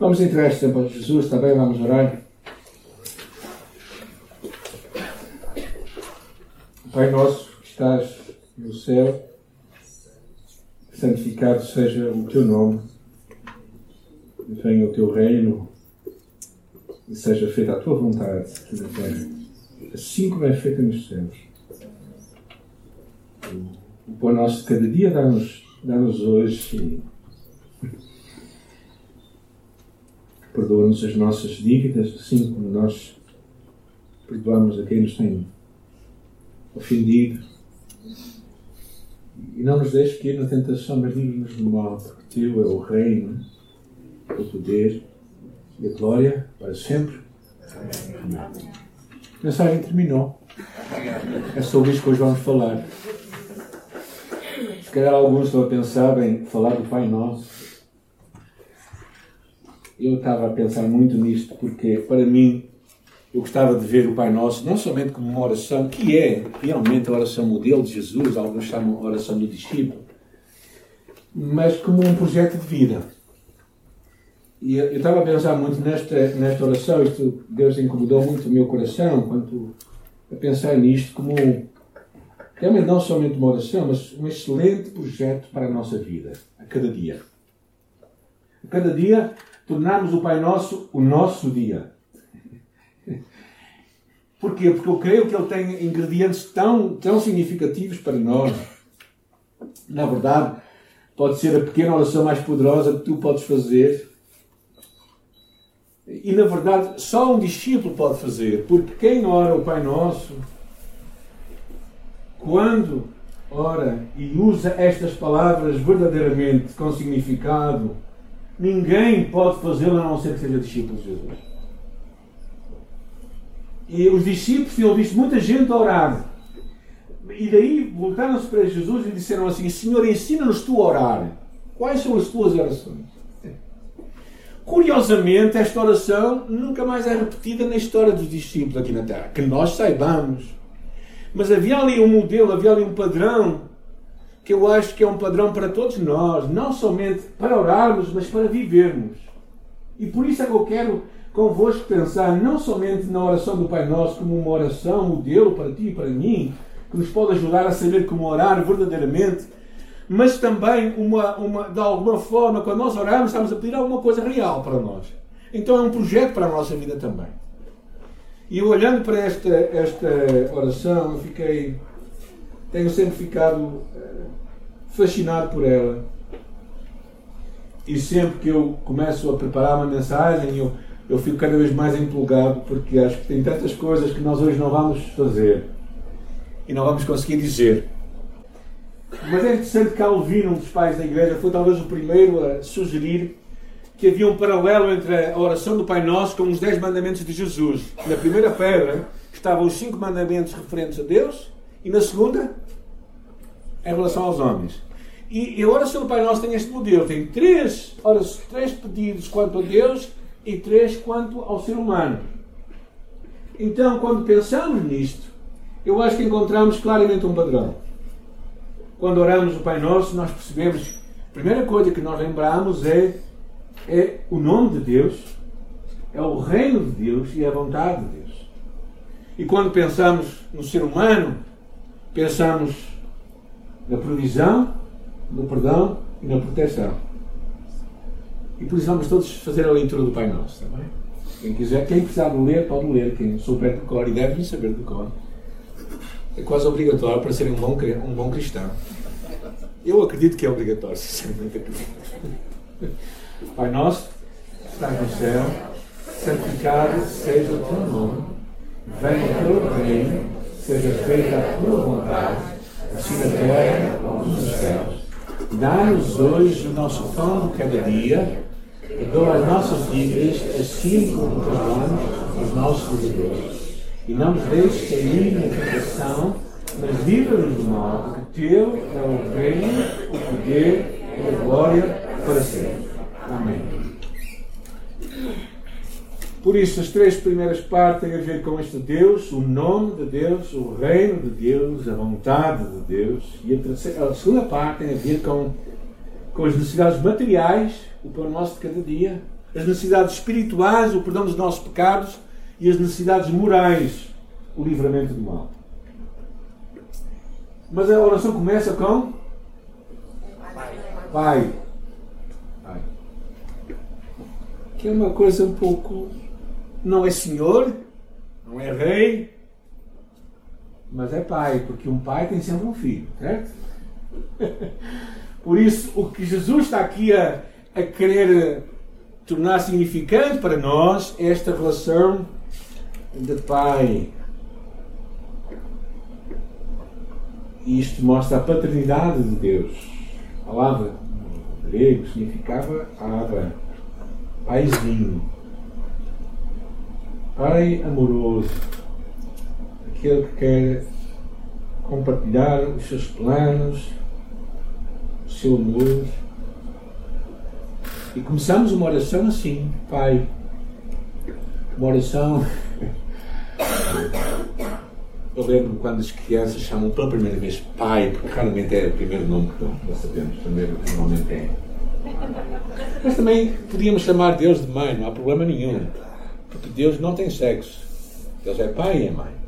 Vamos entregar este tempo a Jesus, também vamos orar. Pai nosso que estás no céu, santificado seja o teu nome, venha o teu reino e seja feita a tua vontade aqui na terra, assim como é feita nos céus. O pão nosso de cada dia dá-nos dá hoje perdoa-nos as nossas dívidas, assim como nós perdoamos a quem nos tem ofendido. E não nos deixes cair na tentação, mas livre-nos do mal, porque Teu é o reino, o poder e a glória para sempre. Amém. A mensagem terminou. É sobre isso que hoje vamos falar. Se calhar alguns estão a pensar em falar do Pai Nosso eu estava a pensar muito nisto, porque para mim eu gostava de ver o Pai Nosso não somente como uma oração, que é realmente a oração modelo de Jesus, alguns chamam a oração do discípulo, mas como um projeto de vida. E eu, estava a pensar muito nesta, nesta oração, isto Deus incomodou muito o meu coração quanto a pensar nisto como realmente não somente uma oração, mas um excelente projeto para a nossa vida, a cada dia. A cada dia tornarmos o Pai Nosso o nosso dia. Porquê? Porque eu creio que ele tem ingredientes tão, tão significativos para nós. Na verdade, pode ser a pequena oração mais poderosa que tu podes fazer. E na verdade, só um discípulo pode fazer, porque quem ora o Pai Nosso, quando ora e usa estas palavras verdadeiramente com significado, Ninguém pode fazê-lo a não ser que seja discípulo de Jesus. E os discípulos tinham visto muita gente orar. E daí voltaram-se para Jesus e disseram assim: Senhor, ensina-nos tu a orar. Quais são as tuas orações? Curiosamente, esta oração nunca mais é repetida na história dos discípulos aqui na Terra. Que nós saibamos. Mas havia ali um modelo, havia ali um padrão que eu acho que é um padrão para todos nós, não somente para orarmos, mas para vivermos. E por isso é que eu quero convosco pensar não somente na oração do Pai Nosso como uma oração, modelo para ti e para mim, que nos pode ajudar a saber como orar verdadeiramente, mas também uma, uma, de alguma forma, quando nós oramos, estamos a pedir alguma coisa real para nós. Então é um projeto para a nossa vida também. E olhando para esta, esta oração, eu fiquei tenho sempre ficado eh, fascinado por ela. E sempre que eu começo a preparar uma mensagem, eu, eu fico cada vez mais empolgado, porque acho que tem tantas coisas que nós hoje não vamos fazer e não vamos conseguir dizer. Mas é interessante que Calvino, um dos pais da igreja, foi talvez o primeiro a sugerir que havia um paralelo entre a oração do Pai Nosso com os dez mandamentos de Jesus. Na primeira pedra estavam os cinco mandamentos referentes a Deus, e na segunda, em relação aos homens. E a oração do Pai Nosso tem este modelo: tem três, orações, três pedidos quanto a Deus e três quanto ao ser humano. Então, quando pensamos nisto, eu acho que encontramos claramente um padrão. Quando oramos o Pai Nosso, nós percebemos, a primeira coisa que nós lembramos é, é o nome de Deus, é o reino de Deus e a vontade de Deus. E quando pensamos no ser humano, pensamos na provisão, no perdão e na proteção. E por isso vamos todos fazer a leitura do Pai Nosso, está bem? Quem quiser, quem precisar de ler, pode ler. Quem souber de cor e deve saber de cor. É quase obrigatório para ser um bom, um bom cristão. Eu acredito que é obrigatório, sinceramente acredito. Pai Nosso, estás no céu, santificado seja o teu nome, venha o teu reino seja feita a tua vontade, assim na terra como nos céus. Dá-nos hoje o nosso pão de cada dia, perdoa as nossas dívidas, assim como perdoamos os nossos devedores. E não nos deixes cair na tentação, mas livra-nos do mal, porque teu é o reino, o poder e a glória para sempre. Amém. Por isso, as três primeiras partes têm a ver com este Deus, o nome de Deus, o reino de Deus, a vontade de Deus. E a, terceira, a segunda parte tem a ver com, com as necessidades materiais, o pão nosso de cada dia, as necessidades espirituais, o perdão dos nossos pecados e as necessidades morais, o livramento do mal. Mas a oração começa com Pai. Pai. Que é uma coisa um pouco. Não é Senhor, não é Rei, mas é Pai, porque um pai tem sempre um filho, certo? Por isso, o que Jesus está aqui a, a querer tornar significante para nós é esta relação de pai. Isto mostra a paternidade de Deus. A palavra grego significava aba, paizinho, pai amoroso, aquele que quer compartilhar os seus planos, o seu amor e começamos uma oração assim, Pai. Uma oração. Eu lembro quando as crianças chamam pela primeira vez Pai, porque raramente é o primeiro nome que nós sabemos, primeiro normalmente é. Mas também podíamos chamar Deus de mãe, não há problema nenhum. Porque Deus não tem sexo. Deus é pai e é mãe.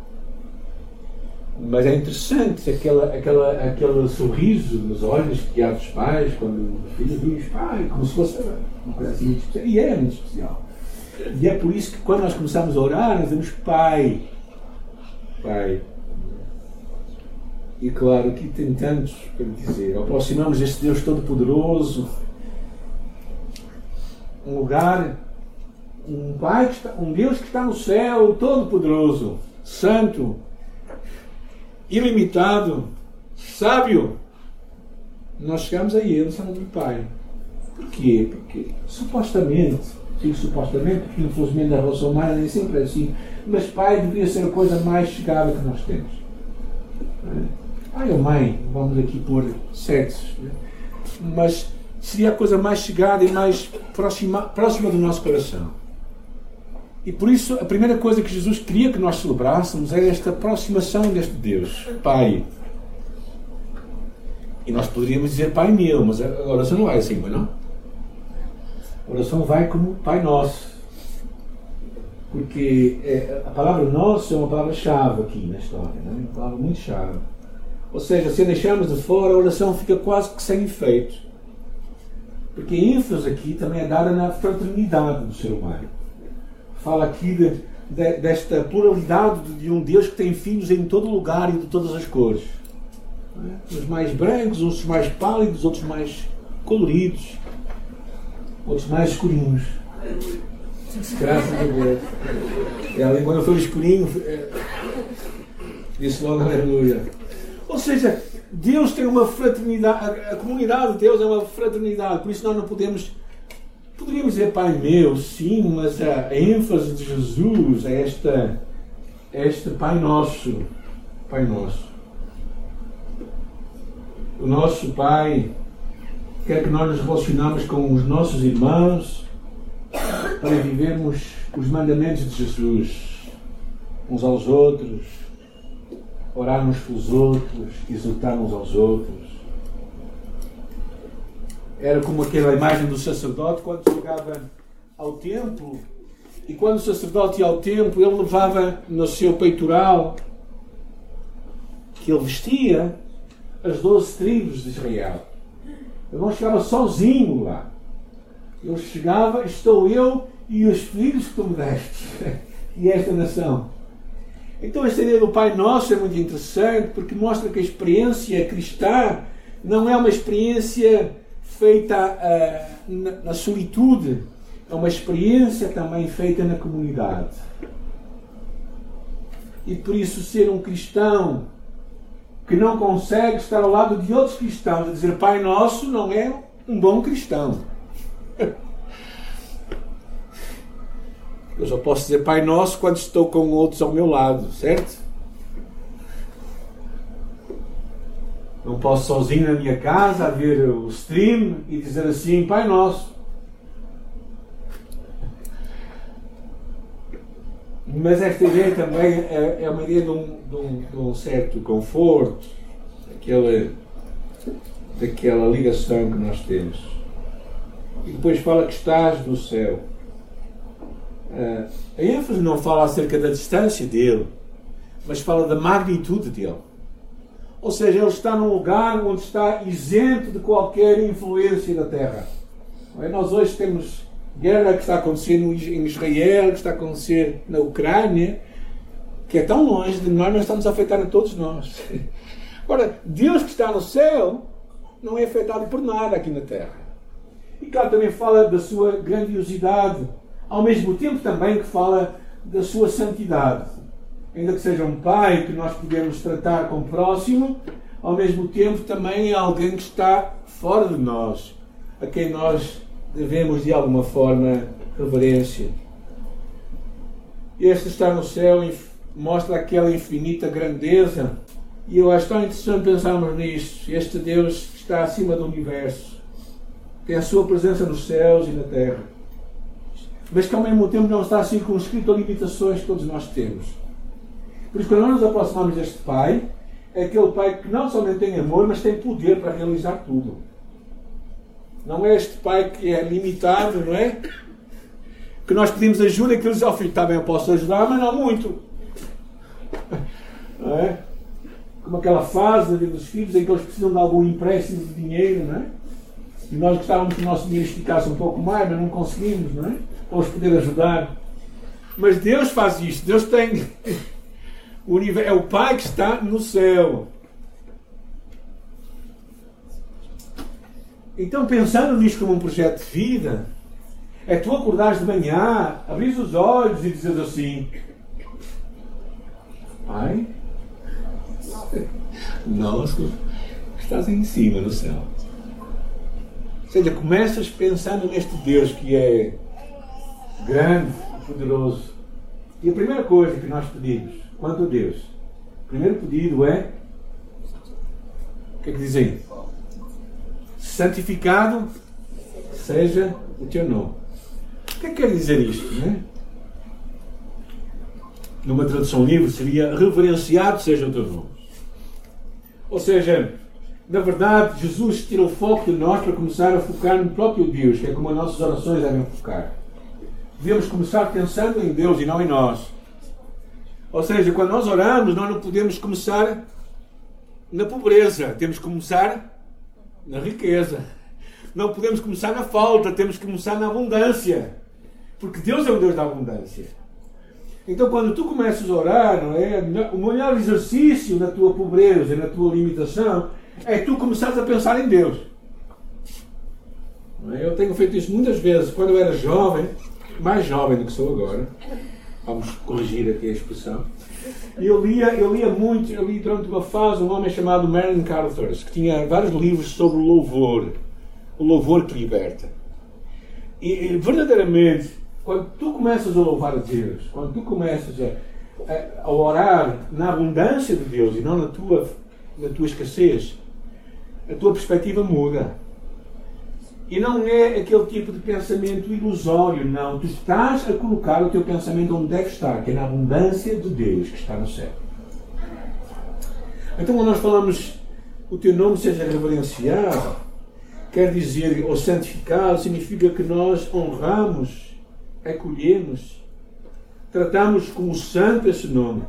Mas é interessante aquela, aquela, aquele sorriso nos olhos que há dos pais quando o filho diz pai, como se fosse uma coisa assim muito especial. E é muito especial. E é por isso que quando nós começamos a orar, nós dizemos pai. Pai. E claro, aqui tem tantos para dizer. Aproximamos este Deus Todo-Poderoso, um lugar, um Pai, que está, um Deus que está no céu, Todo-Poderoso, Santo, ilimitado, sábio, nós chegamos a ele chamamos de Pai. Por quê? Porque supostamente, digo supostamente, porque infelizmente a relação humana nem sempre é assim, mas Pai deveria ser a coisa mais chegada que nós temos. Pai ou mãe, vamos aqui pôr sexos, né? mas seria a coisa mais chegada e mais próxima, próxima do nosso coração. E por isso, a primeira coisa que Jesus queria que nós celebrássemos era esta aproximação deste Deus, Pai. E nós poderíamos dizer Pai meu, mas a oração não vai assim, não? A oração vai como Pai Nosso. Porque é, a palavra nosso é uma palavra-chave aqui na história, é? uma palavra muito chave. Ou seja, se a deixarmos de fora, a oração fica quase que sem efeito. Porque a ênfase aqui também é dada na fraternidade do ser humano fala aqui de, de, desta pluralidade de um Deus que tem filhos em todo lugar e de todas as cores. É? Uns mais brancos, outros mais pálidos, outros mais coloridos, outros mais escurinhos. Graças a Deus. E ali, quando foi escurinho, é, disse logo aleluia. Ou seja, Deus tem uma fraternidade, a comunidade de Deus é uma fraternidade, por isso nós não podemos Poderíamos dizer Pai meu, sim, mas a, ênfase de Jesus é esta, é este Pai Nosso. Pai Nosso. O nosso Pai quer que nós nos relacionamos com os nossos irmãos para vivermos os mandamentos de Jesus uns aos outros, orarmos pelos outros, exultarmos aos outros era como aquela imagem do sacerdote quando chegava ao templo. E quando o sacerdote ia ao templo, ele levava no seu peitoral, que ele vestia, as doze tribos de Israel. Ele não chegava sozinho lá. Ele chegava, estou eu e os filhos que tu me deste. e esta nação. Então esta ideia do Pai Nosso é muito interessante porque mostra que a experiência cristã não é uma experiência feita uh, na, na solitude, é uma experiência também feita na comunidade. E por isso, ser um cristão que não consegue estar ao lado de outros cristãos a dizer Pai Nosso não é um bom cristão. Eu só posso dizer Pai Nosso quando estou com outros ao meu lado, certo? Não posso sozinho na minha casa ver o stream e dizer assim, Pai Nosso. Mas esta ideia também é, é uma ideia de um, de, um, de um, certo conforto, daquela, daquela ligação que nós temos. E depois fala que estás no céu. Uh, a ênfase não fala acerca da distância dele, mas fala da magnitude dele. Ou seja, ele está num lugar onde está isento de qualquer influência da terra. Nós hoje temos guerra que está acontecendo em Israel, que está a acontecer na Ucrânia, que é tão longe de nós, mas estamos a afetar a todos nós. Agora, Deus que está no céu não é afetado por nada aqui na terra. E claro, também fala da sua grandiosidade, ao mesmo tempo também que fala da sua santidade. Ainda que seja um pai que nós podemos tratar como próximo, ao mesmo tempo também é alguém que está fora de nós, a quem nós devemos de alguma forma reverência. Este estar no céu mostra aquela infinita grandeza e eu acho tão interessante pensarmos nisto. Este Deus está acima do universo, tem a sua presença nos céus e na terra, mas que ao mesmo tempo não está circunscrito a limitações que todos nós temos. Por isso, quando nós nos aproximamos deste Pai, é aquele Pai que não somente tem amor, mas tem poder para realizar tudo. Não é este pai que é limitado, não é? Que nós pedimos ajuda e que ele diz ao filho, está bem, eu posso ajudar, mas não muito. Não é? Como aquela fase dos filhos em que eles precisam de algum empréstimo de dinheiro, não é? E nós gostávamos que o nosso dinheiro esticasse um pouco mais, mas não conseguimos, não é? Para os poder ajudar. Mas Deus faz isto. Deus tem. O universo, é o Pai que está no céu. Então, pensando nisto como um projeto de vida, é tu acordares de manhã, abrir os olhos e dizer assim: Pai, nós estás em cima no céu. Ou seja, começas pensando neste Deus que é grande, poderoso. E a primeira coisa que nós pedimos quanto a Deus, o primeiro pedido é: o que é que dizem? santificado seja o teu nome. O que é que quer dizer isto? Né? Numa tradução livre seria reverenciado seja o teu nome. Ou seja, na verdade, Jesus tira o foco de nós para começar a focar no próprio Deus, que é como as nossas orações devem focar. Devemos começar pensando em Deus e não em nós. Ou seja, quando nós oramos, nós não podemos começar na pobreza, temos que começar na riqueza. Não podemos começar na falta, temos que começar na abundância. Porque Deus é um Deus da abundância. Então, quando tu começas a orar, não é? o melhor exercício na tua pobreza, na tua limitação, é tu começares a pensar em Deus. É? Eu tenho feito isso muitas vezes. Quando eu era jovem, mais jovem do que sou agora, vamos corrigir aqui a expressão. Eu lia, eu lia muito, eu li durante uma fase um homem chamado Merlin Carothers, que tinha vários livros sobre o louvor, o louvor que liberta. E, verdadeiramente, quando tu começas a louvar a Deus, quando tu começas a, a, orar na abundância de Deus e não na tua, na tua escassez, a tua perspectiva muda. E não é aquele tipo de pensamento ilusório, não. Tu estás a colocar o teu pensamento onde deve estar, que é na abundância de Deus que está no céu. Então, quando nós falamos o teu nome seja reverenciado, quer dizer, ou santificado, significa que nós honramos, acolhemos, tratamos como santo esse nome.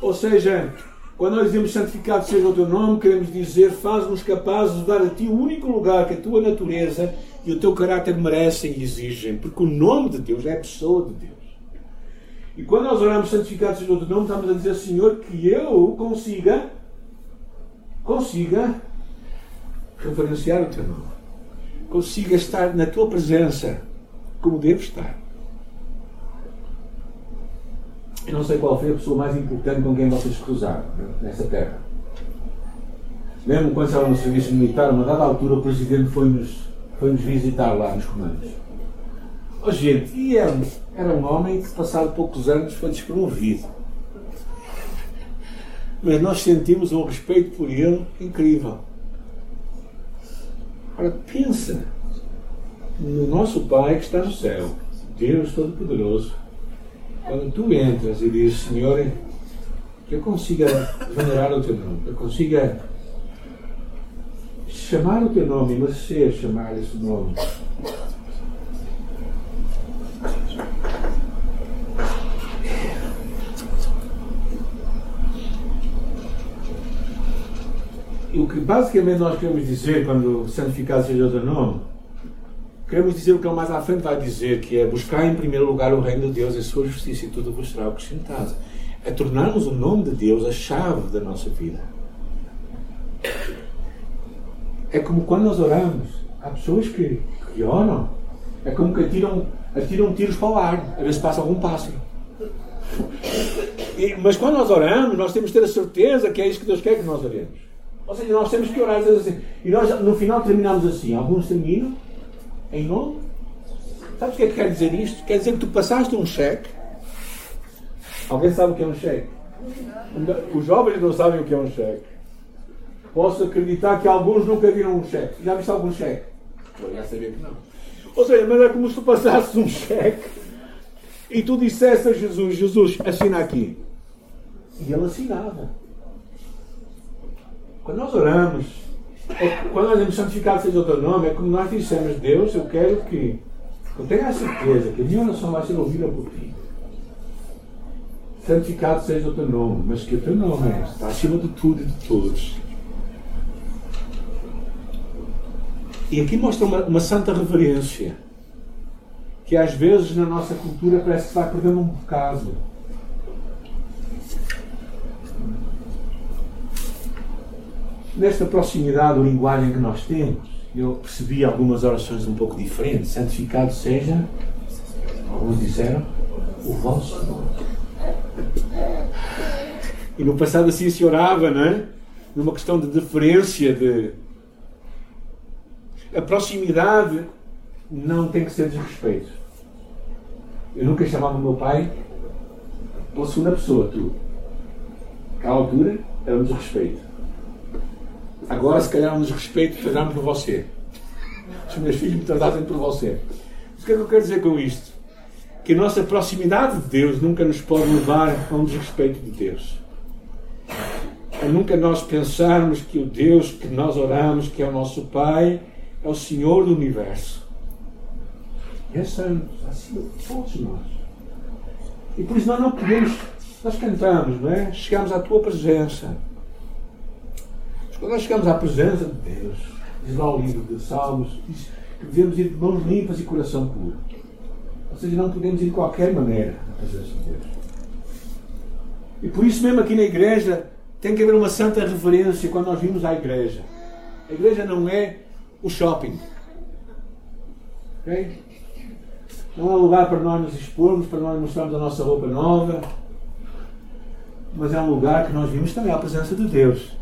Ou seja, quando nós dizemos santificado seja o teu nome, queremos dizer faz-nos capazes de dar a ti o único lugar que a tua natureza e o teu caráter merecem e exigem, porque o nome de Deus é a pessoa de Deus. E quando nós oramos santificado seja o teu nome, estamos a dizer, Senhor, que eu consiga, consiga referenciar o teu nome, consiga estar na tua presença como devo estar. Eu não sei qual foi a pessoa mais importante com quem vocês cruzaram nessa terra. Mesmo quando estavam no serviço militar, uma dada altura o presidente foi-nos foi -nos visitar lá nos comandos. Oh, gente, e era, era um homem que, passado poucos anos, foi despromovido. Mas nós sentimos um respeito por ele incrível. Ora, pensa no nosso Pai que está no céu, Deus Todo-Poderoso quando tu entras e dizes, Senhor, que eu consiga venerar o teu nome, que eu consiga chamar o teu nome, mas ser chamar esse nome. o que basicamente nós queremos dizer quando santificado seja o teu nome queremos dizer o que ele mais à frente vai dizer, que é buscar em primeiro lugar o reino de Deus e a sua justiça e tudo vos será acrescentado. É tornarmos o nome de Deus a chave da nossa vida. É como quando nós oramos, há pessoas que, que oram, é como que atiram, atiram tiros para o ar, a ver se passa algum pássaro. E, mas quando nós oramos, nós temos que ter a certeza que é isso que Deus quer que nós oremos. Ou seja, nós temos que orar assim. E nós no final terminamos assim. Alguns terminam em nome. Sabes o que é que quer dizer isto? Quer dizer que tu passaste um cheque. Alguém sabe o que é um cheque? Os jovens não sabem o que é um cheque. Posso acreditar que alguns nunca viram um cheque. Já viste algum cheque? Eu já sabia que não. Ou seja, mas é como se tu passasses um cheque e tu dissesse a Jesus: Jesus, assina aqui. E ele assinava. Quando nós oramos, é, quando nós dizemos santificado seja o teu nome, é como nós dissemos: Deus, eu quero que eu tenha a certeza que a minha oração vai ser ouvida por ti. Santificado seja o teu nome, mas que o teu nome é, está acima de tudo e de todos. E aqui mostra uma, uma santa reverência que às vezes na nossa cultura parece que vai perdendo um bocado. Nesta proximidade da linguagem que nós temos, eu percebi algumas orações um pouco diferentes. Santificado seja, alguns disseram, o vosso nome. E no passado assim se orava, não é? Numa questão de deferência, de. A proximidade não tem que ser desrespeito. Eu nunca chamava o meu pai pela segunda pessoa, tu. À altura era um desrespeito. Agora, se calhar, é um desrespeito tratar-me por você. Os meus filhos me tratassem por você. O que é que eu quero dizer com isto? Que a nossa proximidade de Deus nunca nos pode levar a um desrespeito de Deus. A nunca nós pensarmos que o Deus que nós oramos, que é o nosso Pai, é o Senhor do universo é santo, acima de todos nós. E por isso nós não podemos, nós cantamos, não é? Chegamos à tua presença. Quando nós chegamos à presença de Deus, diz lá o livro de Salmos, diz que devemos ir de mãos limpas e coração puro. Ou seja, não podemos ir de qualquer maneira à presença de Deus. E por isso mesmo aqui na igreja tem que haver uma santa reverência quando nós vimos à igreja. A igreja não é o shopping. Okay? Não é um lugar para nós nos expormos, para nós mostrarmos a nossa roupa nova. Mas é um lugar que nós vimos também a presença de Deus.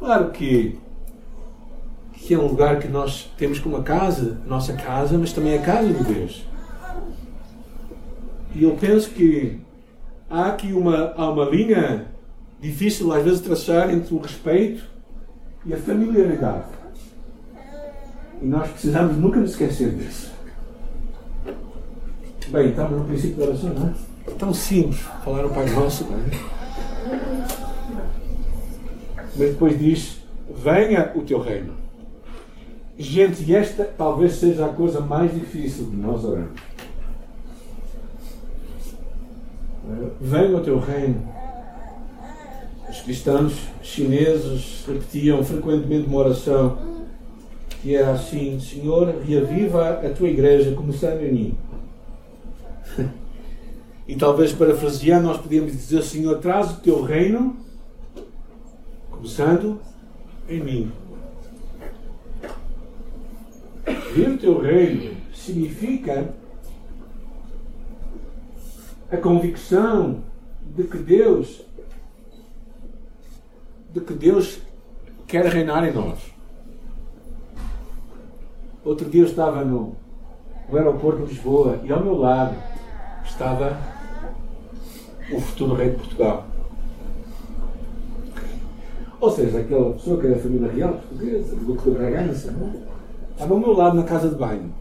Claro que, que é um lugar que nós temos como casa, nossa casa, mas também a casa de Deus. E eu penso que há aqui uma, há uma linha difícil às vezes traçar entre o respeito e a familiaridade. E nós precisamos nunca nos esquecer disso. Bem, estamos no princípio da oração, não é? Tão simples, falar o Pai Nosso, não é? Mas depois diz: Venha o teu reino. Gente, esta talvez seja a coisa mais difícil de nós orarmos. Venha o teu reino. Os cristãos chineses repetiam frequentemente uma oração que era assim: Senhor, reaviva a tua igreja, começando em mim. E talvez parafrasear, nós podíamos dizer: Senhor, traz o teu reino, começando em mim. Vir teu reino significa a convicção de que Deus de que Deus quer reinar em nós. Outro dia eu estava no, no aeroporto de Lisboa e ao meu lado estava o futuro rei de Portugal. Ou seja, aquela pessoa que era da família real portuguesa, do Duque de Bragança, não? É? estava ao meu lado na casa de banho.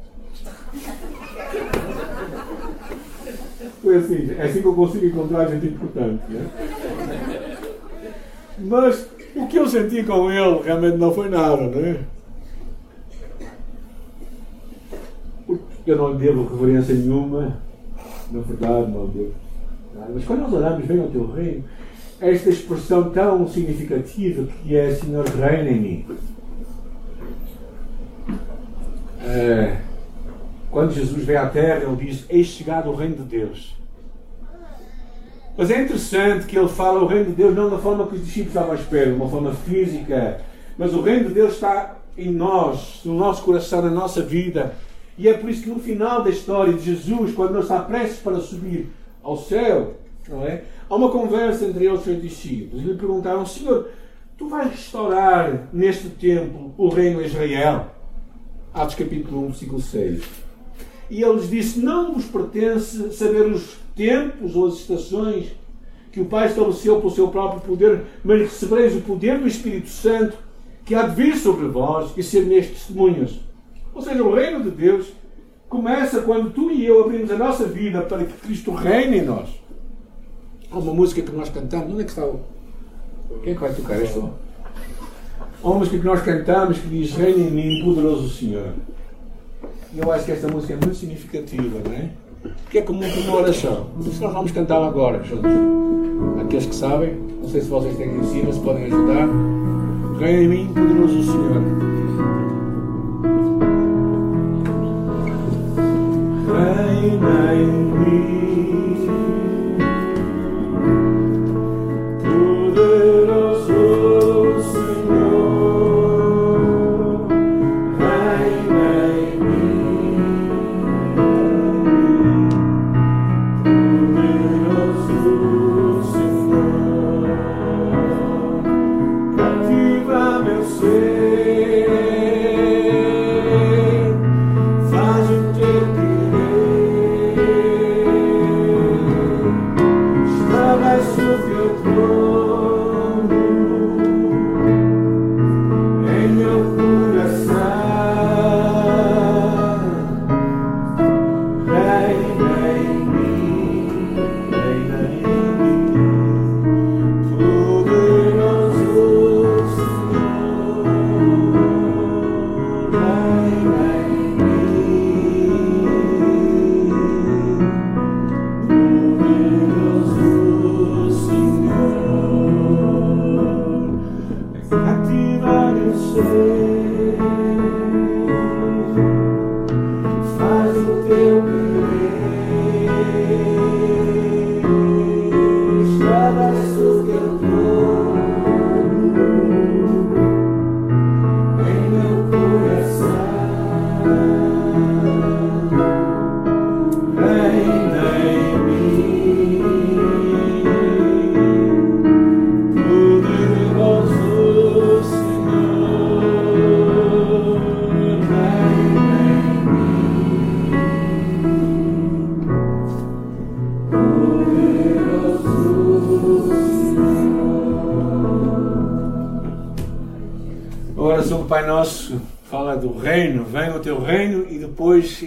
Foi assim, é assim que eu consigo encontrar gente importante. Né? Mas o que eu senti com ele realmente não foi nada, não é? Eu não lhe devo reverência nenhuma na verdade, meu Deus. Mas quando nós oramos, vem ao teu reino, esta expressão tão significativa que é Senhor reina em mim. É, quando Jesus veio à Terra, ele diz: Eis chegado o reino de Deus. Mas é interessante que ele fala o reino de Deus não da forma que os discípulos estavam à espera, de uma forma física, mas o reino de Deus está em nós, no nosso coração, na nossa vida. E é por isso que no final da história de Jesus, quando ele está prestes para subir ao céu, não é? Há uma conversa entre ele e os discípulos. E lhe perguntaram: Senhor, tu vais restaurar neste templo o reino de Israel? Atos capítulo 1, versículo 6. E ele lhes disse: Não vos pertence saber os tempos ou as estações que o Pai estabeleceu pelo seu próprio poder, mas recebereis o poder do Espírito Santo que há de vir sobre vós e ser nestes testemunhas. Ou seja, o reino de Deus começa quando tu e eu abrimos a nossa vida para que Cristo reine em nós. Há uma música que nós cantamos, onde é que está o. Quem é que vai tocar esta? Há uma música que nós cantamos que diz Reina em mim, poderoso Senhor. E eu acho que esta música é muito significativa, não é? Porque é como uma oração. Isso nós vamos cantar agora, juntos. Aqueles que sabem, não sei se vocês têm em cima, se podem ajudar. Reina em mim, poderoso Senhor. Reina em mim.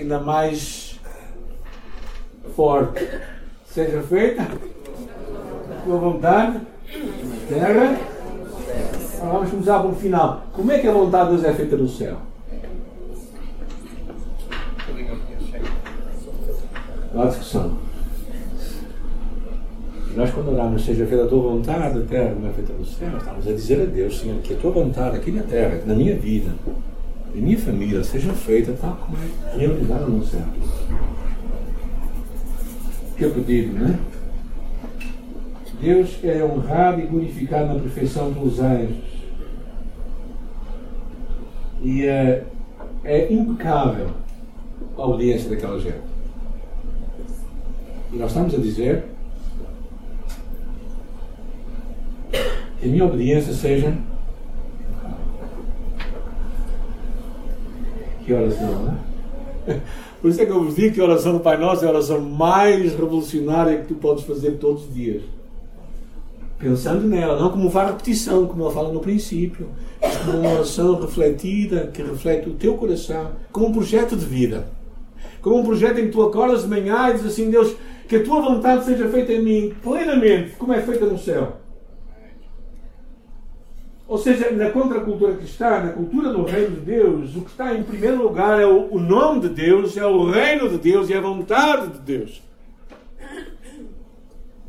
Ainda mais forte. Seja feita a tua vontade na terra. vamos começar pelo final. Como é que a vontade de Deus é feita no céu? Há discussão. Nós, quando oramos, seja feita a tua vontade, a terra como é feita no céu, estamos a dizer a Deus, Senhor, que a tua vontade aqui na terra, na minha vida, e minha família seja feita tal como é realizada no céu. Que o pedido, né? Deus é honrado e glorificado na perfeição dos anjos. E é, é impecável a audiência daquela gente. E nós estamos a dizer que a minha obediência seja Que oração, né? Por isso é que eu vos digo que a oração do Pai Nosso é a oração mais revolucionária que tu podes fazer todos os dias. Pensando nela, não como uma repetição, como ela fala no princípio, mas como uma oração refletida, que reflete o teu coração, como um projeto de vida. Como um projeto em que tu acordas de manhã e dizes assim, Deus, que a tua vontade seja feita em mim plenamente, como é feita no céu. Ou seja, na contracultura cristã, na cultura do reino de Deus, o que está em primeiro lugar é o, nome de Deus, é o reino de Deus e a vontade de Deus.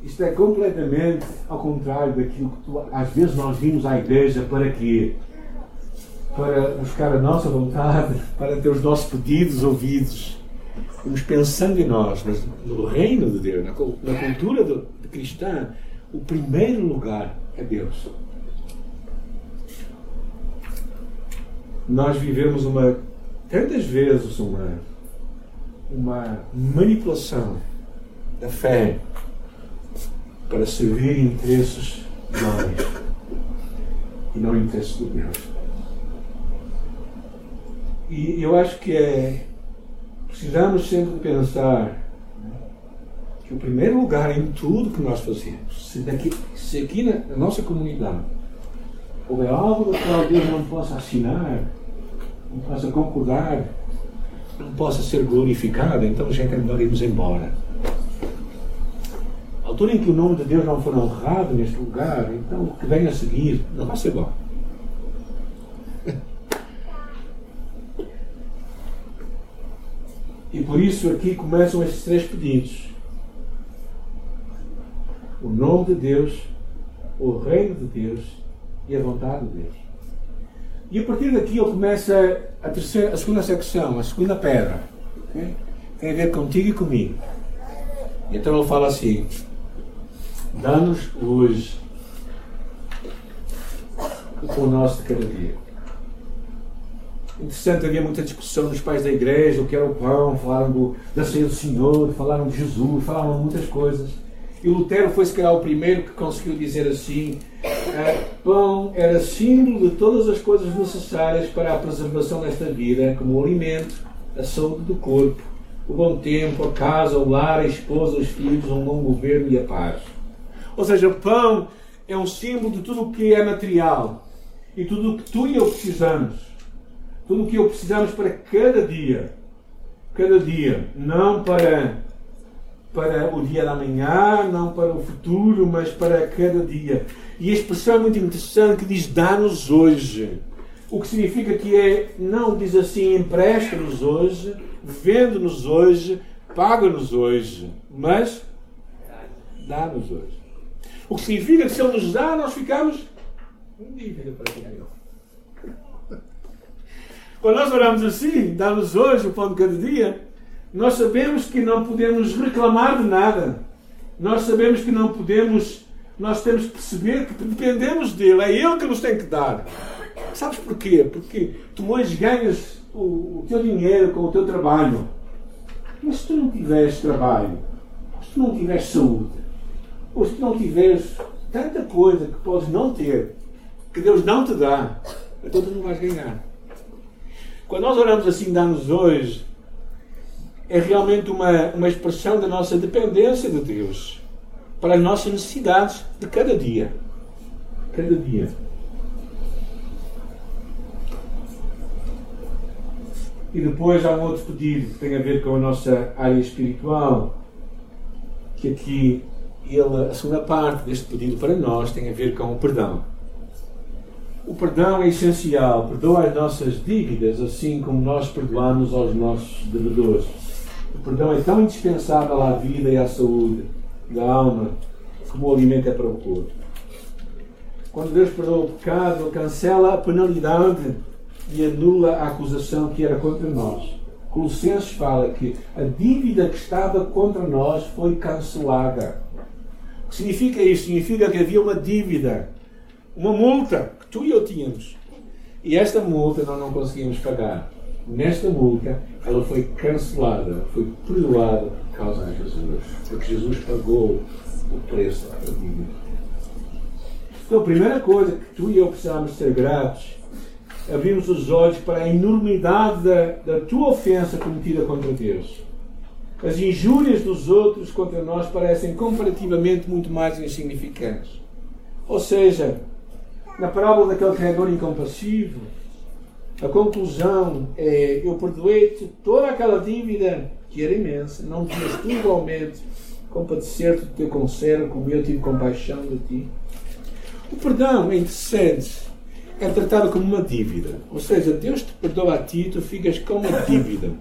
Isto é completamente ao contrário daquilo que tu, às vezes nós vimos à igreja para quê? Para buscar a nossa vontade, para ter os nossos pedidos ouvidos. Vamos pensando em nós, mas no reino de Deus, na, na cultura de, de cristã, o primeiro lugar é Deus. Nós vivemos uma tantas vezes uma uma manipulação da fé para servir interesses de homens e não interesses de Deus. E eu acho que é precisamos sempre pensar que o primeiro lugar em tudo que nós fazemos, se, daqui, se aqui na, nossa comunidade houver algo do qual Deus não possa assinar, não possa concordar, não possa ser glorificado, então gente é melhor irmos embora. A altura em que o nome de Deus não for honrado neste lugar, então o que vem a seguir não vai ser bom. E por isso aqui começam estes três pedidos: o nome de Deus, o reino de Deus e a vontade de Deus. E a partir daqui ele começa a, terceira, a segunda secção, a segunda pedra. Okay? Tem a ver contigo e comigo. Então ele fala assim: dá-nos hoje o nosso de cada dia. Interessante, havia muita discussão nos pais da igreja, o que era o pão, falaram do, da ceia do Senhor, falaram de Jesus, falaram muitas coisas. E Lutero foi, se calhar, o primeiro que conseguiu dizer assim: é, pão era símbolo de todas as coisas necessárias para a preservação desta vida, como o alimento, a saúde do corpo, o bom tempo, a casa, o lar, a esposa, os filhos, um bom governo e a paz. Ou seja, o pão é um símbolo de tudo o que é material e tudo o que tu e eu precisamos. Tudo o que eu precisamos para cada dia. Cada dia. Não para para o dia da manhã, não para o futuro, mas para cada dia. E a expressão é muito interessante que diz dá-nos hoje. O que significa que é, não diz assim, empresta-nos hoje, vende-nos hoje, paga-nos hoje, mas dá-nos hoje. O que significa que se Ele nos dá, nós ficamos em dívida para Ele. Quando nós oramos assim, dá-nos hoje o pão de cada dia, nós sabemos que não podemos reclamar de nada. Nós sabemos que não podemos. Nós temos que perceber que dependemos dele. É ele que nos tem que dar. Sabes porquê? Porque tu hoje ganhas o, teu dinheiro com o teu trabalho. Mas se tu não tiveres trabalho, se tu não tiveres saúde, ou se tu não tiveres tanta coisa que podes não ter, que Deus não te dá, então tu não vais ganhar. Quando nós oramos assim, dá-nos hoje é realmente uma, uma expressão da nossa dependência de Deus para as nossas necessidades de cada dia. Cada dia. E depois há um outro pedido que tem a ver com a nossa área espiritual, que aqui ele, a segunda parte deste pedido para nós tem a ver com o perdão. O perdão é essencial. Perdoa as nossas dívidas, assim como nós perdoamos aos nossos devedores. O perdão é tão indispensável à vida e à saúde da alma como o alimento é para o corpo. Quando Deus perdoa o pecado, cancela a penalidade e anula a acusação que era contra nós. Colossenses fala que a dívida que estava contra nós foi cancelada. O que significa isso? Significa que havia uma dívida, uma multa que tu e eu tínhamos. E esta multa nós não conseguimos pagar. Nesta multa, ela foi cancelada, foi perdoada por causa de Jesus. Porque Jesus pagou o preço da dívida. Então, a primeira coisa que tu e eu precisamos ser gratos é abrirmos os olhos para a enormidade da, da tua ofensa cometida contra Deus. As injúrias dos outros contra nós parecem comparativamente muito mais insignificantes. Ou seja, na parábola daquele criador incompassivo, a conclusão é: eu perdoei-te toda aquela dívida que era imensa, não tinhas tu igualmente compadecer-te do teu conservo, como eu tive compaixão de ti. O perdão é interessante, é tratado como uma dívida. Ou seja, Deus te perdoa a ti e tu ficas com uma dívida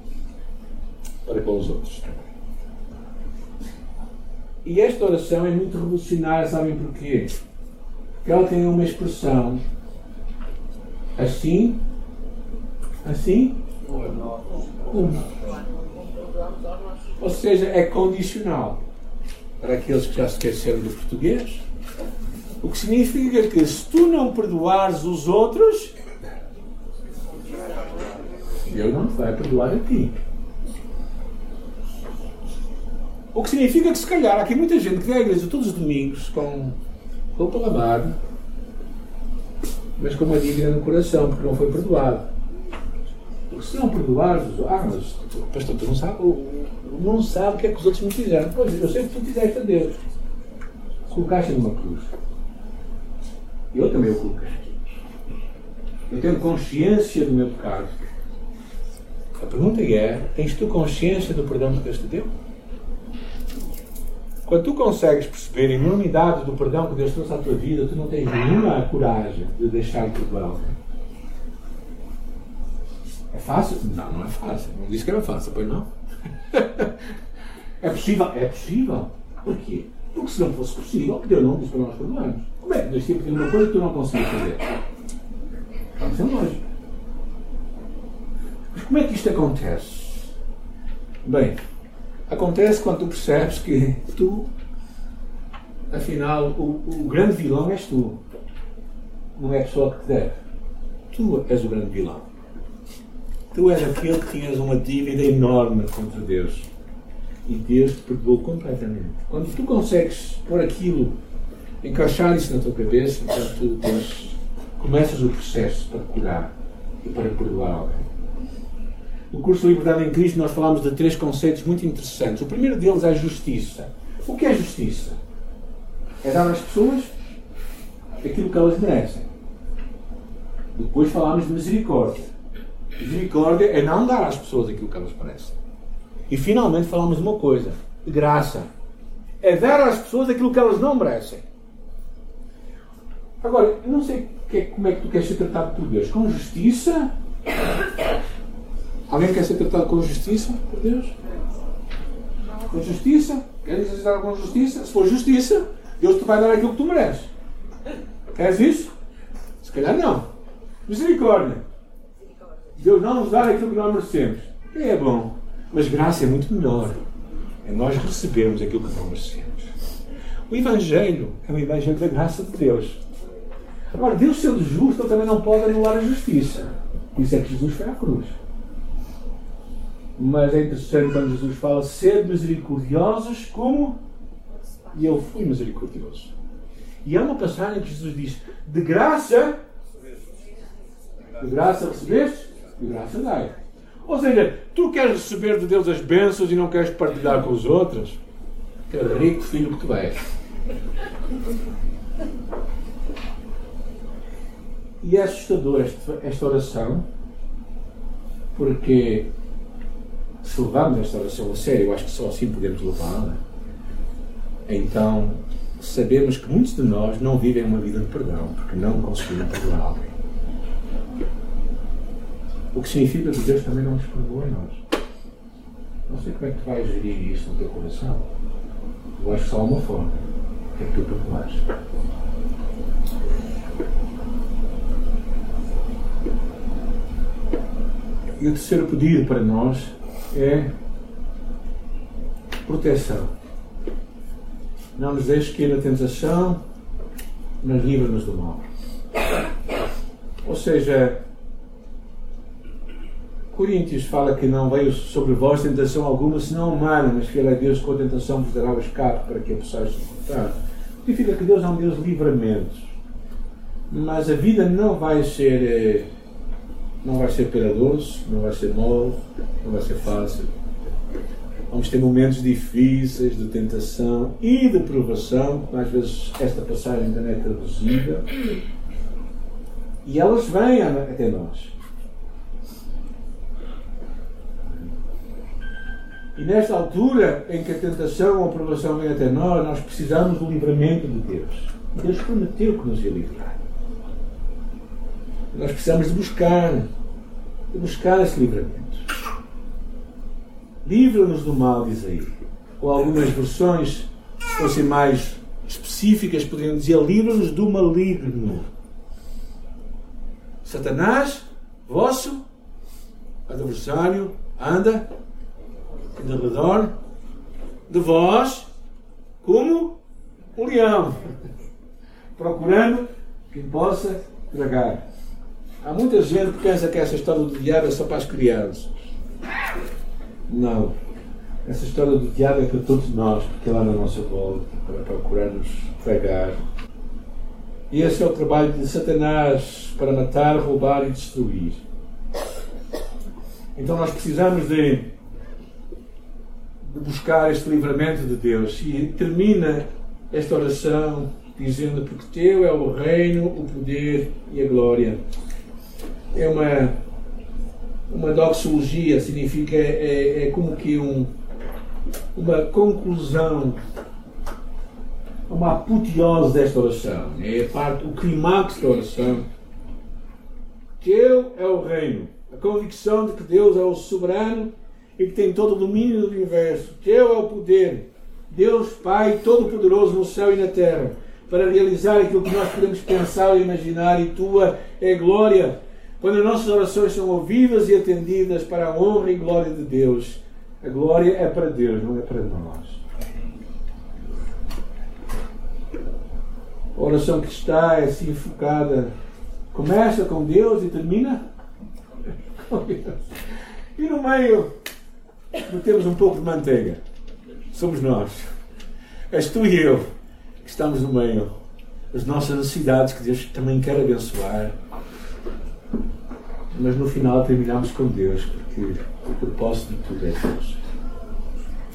para com os outros. E esta oração é muito revolucionária, sabem porquê? Porque ela tem uma expressão assim, assim. Ou seja, é condicional. Para aqueles que já esqueceram do português, o que significa que se tu não perdoares os outros, Deus não te vai perdoar a ti. O que significa que se calhar há aqui muita gente que vem à igreja todos os domingos com roupa lavada, mas com uma dívida no coração, porque não foi perdoado. Se não perdoares, ah, mas pastor, tu não sabe, não sabe o que é que os outros me fizeram. Pois, eu sei que tu fizeste a Deus. Colocaste numa cruz. Eu também o coloquei. Eu tenho consciência do meu pecado. A pergunta é: tens tu consciência do perdão que Deus te deu? Quando tu consegues perceber a enormidade do perdão que Deus trouxe à tua vida, tu não tens nenhuma coragem de deixar de perdoar É fácil? Não, não é fácil. Não disse que era fácil, pois não? é possível? É possível. Por quê? Porque se não fosse possível, Deus não disse para nós perdoarmos. Como é que Deus tinha pedido uma coisa que tu não conseguias fazer? Vamos ser lógico. Mas como é que isto acontece? Bem, Acontece quando tu percebes que tu, afinal, o, o grande vilão és tu. Não é a pessoa que te deve. Tu és o grande vilão. Tu és aquele que tinhas uma dívida enorme contra Deus. E Deus te perdoou completamente. Quando tu consegues pôr aquilo, encaixar isso na tua cabeça, então tu tens, começas o processo para curar e para perdoar alguém. No curso de Liberdade em Cristo, nós falamos de três conceitos muito interessantes. O primeiro deles é justiça. O que é justiça? É dar às pessoas aquilo que elas merecem. Depois falámos de misericórdia. Misericórdia é não dar às pessoas aquilo que elas merecem. E finalmente falamos uma coisa: graça. É dar às pessoas aquilo que elas não merecem. Agora, eu não sei como é que tu queres ser tratado por Deus. Com justiça Alguém quer ser tratado com justiça por Deus? Com justiça? Queres ser com justiça? Se for justiça, Deus te vai dar aquilo que tu mereces. Queres isso? Se calhar não. Misericórdia. Deus não nos dá aquilo que nós merecemos. É bom. Mas graça é muito melhor. É nós recebermos aquilo que não merecemos. O Evangelho é o Evangelho da graça de Deus. Agora, Deus sendo justo, ele também não pode anular a justiça. Isso é que Jesus foi à cruz. Mas é interessante quando Jesus fala ser misericordiosos como e eu fui misericordioso. E há uma passagem que Jesus diz: de graça, de graça recebeste, graça dai. Ou seja, tu queres receber de Deus as bênçãos e não queres partilhar com os outros? Que rico filho que tu és. E é assustador esta, oração, porque se levarmos esta oração a sério, eu acho que só assim podemos levá-la, então sabemos que muitos de nós não vivem uma vida de perdão porque não conseguiram perdoar alguém. O que significa que Deus também não nos perdoa a nós. Não sei como é que tu vais gerir isso no teu coração. Eu acho que só há uma forma, que é que tu perdoares. E o terceiro pedido para nós é proteção. Não nos deixes cair na tentação, mas livra-nos do mal. Ou seja, Coríntios fala que não veio sobre vós tentação alguma, senão humana, mas fiel é Deus com a tentação vos dará o escape para que a possais suportar. Significa que Deus é um Deus de livramentos. Mas a vida não vai ser eh, não vai ser pela doce, não vai ser mole, não vai ser fácil. Vamos ter momentos difíceis de tentação e de provação. Às vezes esta passagem ainda não é traduzida. E elas vêm até nós. E nesta altura em que a tentação ou a provação vem até nós, nós precisamos do livramento de Deus. Deus prometeu que nos ia livrar. Nós precisamos de buscar, de buscar esse livramento. Livra-nos do mal, diz aí. Ou algumas versões Se fossem mais específicas, poderiam dizer: livra-nos do maligno. Satanás, vosso adversário, anda em redor de vós como um leão, procurando quem possa tragar. Há muita gente que pensa que essa história do diabo é só para as crianças. Não. Essa história do diabo é para todos nós, porque é lá na nossa volta, para procurar nos tragar. E esse é o trabalho de Satanás para matar, roubar e destruir. Então nós precisamos de, de buscar este livramento de Deus. E termina esta oração dizendo: Porque teu é o reino, o poder e a glória. É uma, uma doxologia, significa, é, é como que um, uma conclusão, uma apoteose desta oração. É parte, o clímax da oração. Teu é o reino. A convicção de que Deus é o soberano e que tem todo o domínio do universo. Teu é o poder. Deus Pai Todo-Poderoso no céu e na terra para realizar aquilo que nós podemos pensar e imaginar, e tua é glória. Quando as nossas orações são ouvidas e atendidas para a honra e glória de Deus, a glória é para Deus, não é para nós. A oração que está é assim focada, começa com Deus e termina com Deus. E no meio temos um pouco de manteiga. Somos nós. És tu e eu que estamos no meio, as nossas necessidades que Deus também quer abençoar. Mas no final terminamos com Deus, porque o propósito de tudo é Deus.